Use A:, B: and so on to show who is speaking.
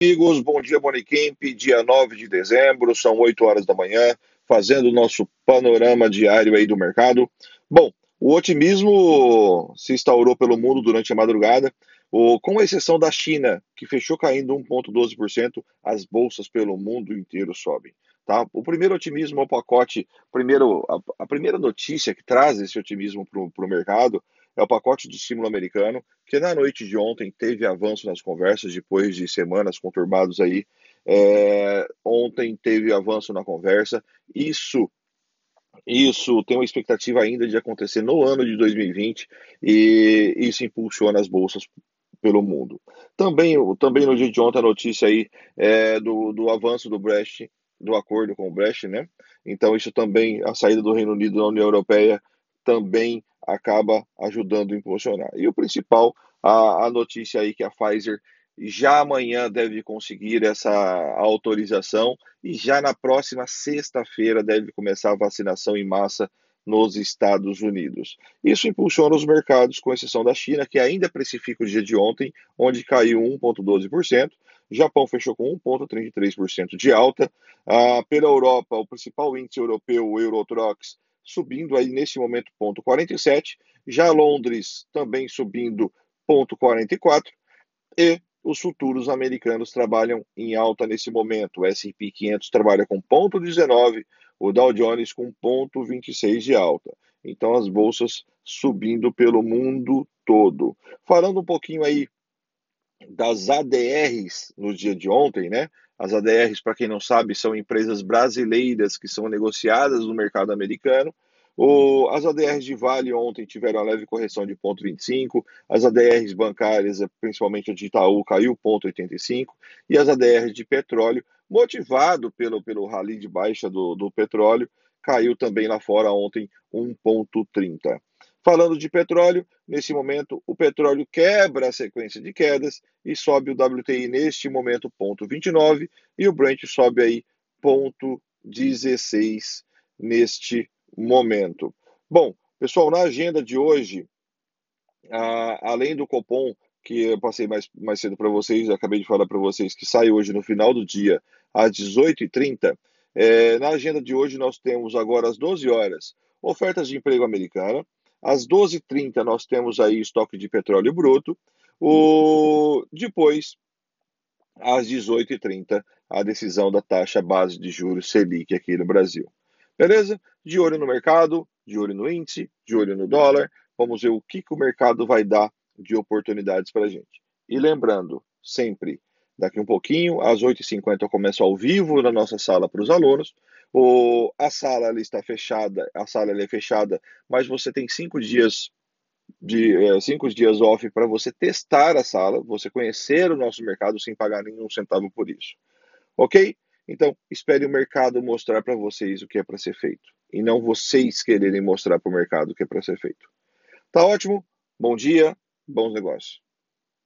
A: amigos, bom dia Bonicamp, dia 9 de dezembro, são 8 horas da manhã, fazendo o nosso panorama diário aí do mercado. Bom, o otimismo se instaurou pelo mundo durante a madrugada, com exceção da China, que fechou caindo 1,12%, as bolsas pelo mundo inteiro sobem. Tá? O primeiro otimismo é o pacote, primeiro, a, a primeira notícia que traz esse otimismo para o mercado é o pacote de estímulo americano, que na noite de ontem teve avanço nas conversas, depois de semanas conturbadas aí. É, ontem teve avanço na conversa. Isso isso tem uma expectativa ainda de acontecer no ano de 2020 e isso impulsiona as bolsas pelo mundo. Também, também no dia de ontem a notícia aí é do, do avanço do Brecht, do acordo com o Brecht, né? Então isso também, a saída do Reino Unido da União Europeia também acaba ajudando a impulsionar. E o principal, a, a notícia aí que a Pfizer já amanhã deve conseguir essa autorização e já na próxima sexta-feira deve começar a vacinação em massa nos Estados Unidos. Isso impulsiona os mercados, com exceção da China, que ainda precifica o dia de ontem, onde caiu 1,12%. Japão fechou com 1,33% de alta. Ah, pela Europa, o principal índice europeu, o Eurotrox, subindo aí nesse momento ponto 47, já Londres também subindo ponto 44 e os futuros americanos trabalham em alta nesse momento. O S&P 500 trabalha com ponto 19, o Dow Jones com ponto 26 de alta. Então as bolsas subindo pelo mundo todo. Falando um pouquinho aí das ADRs no dia de ontem, né? As ADRs, para quem não sabe, são empresas brasileiras que são negociadas no mercado americano. O, as ADRs de Vale ontem tiveram a leve correção de 0,25, as ADRs bancárias, principalmente a de Itaú, caiu 0,85, e as ADRs de petróleo, motivado pelo, pelo rally de baixa do, do petróleo, caiu também lá fora ontem 1,30. Falando de petróleo, nesse momento o petróleo quebra a sequência de quedas e sobe o WTI neste momento ponto 29 e o Brent sobe aí ponto 16 neste momento. Bom, pessoal, na agenda de hoje, além do Copom que eu passei mais, mais cedo para vocês, acabei de falar para vocês que sai hoje no final do dia às 18h30. É, na agenda de hoje nós temos agora às 12 horas ofertas de emprego americana, às 12h30 nós temos aí estoque de petróleo bruto. O... Depois, às 18h30, a decisão da taxa base de juros Selic aqui no Brasil. Beleza? De olho no mercado, de olho no índice, de olho no dólar. Vamos ver o que, que o mercado vai dar de oportunidades para a gente. E lembrando, sempre, daqui um pouquinho, às 8h50 eu começo ao vivo na nossa sala para os alunos. O, a sala ela está fechada, a sala é fechada, mas você tem cinco dias de é, cinco dias off para você testar a sala, você conhecer o nosso mercado sem pagar nenhum centavo por isso. Ok? Então, espere o mercado mostrar para vocês o que é para ser feito. E não vocês quererem mostrar para o mercado o que é para ser feito. Tá ótimo? Bom dia, bons negócios.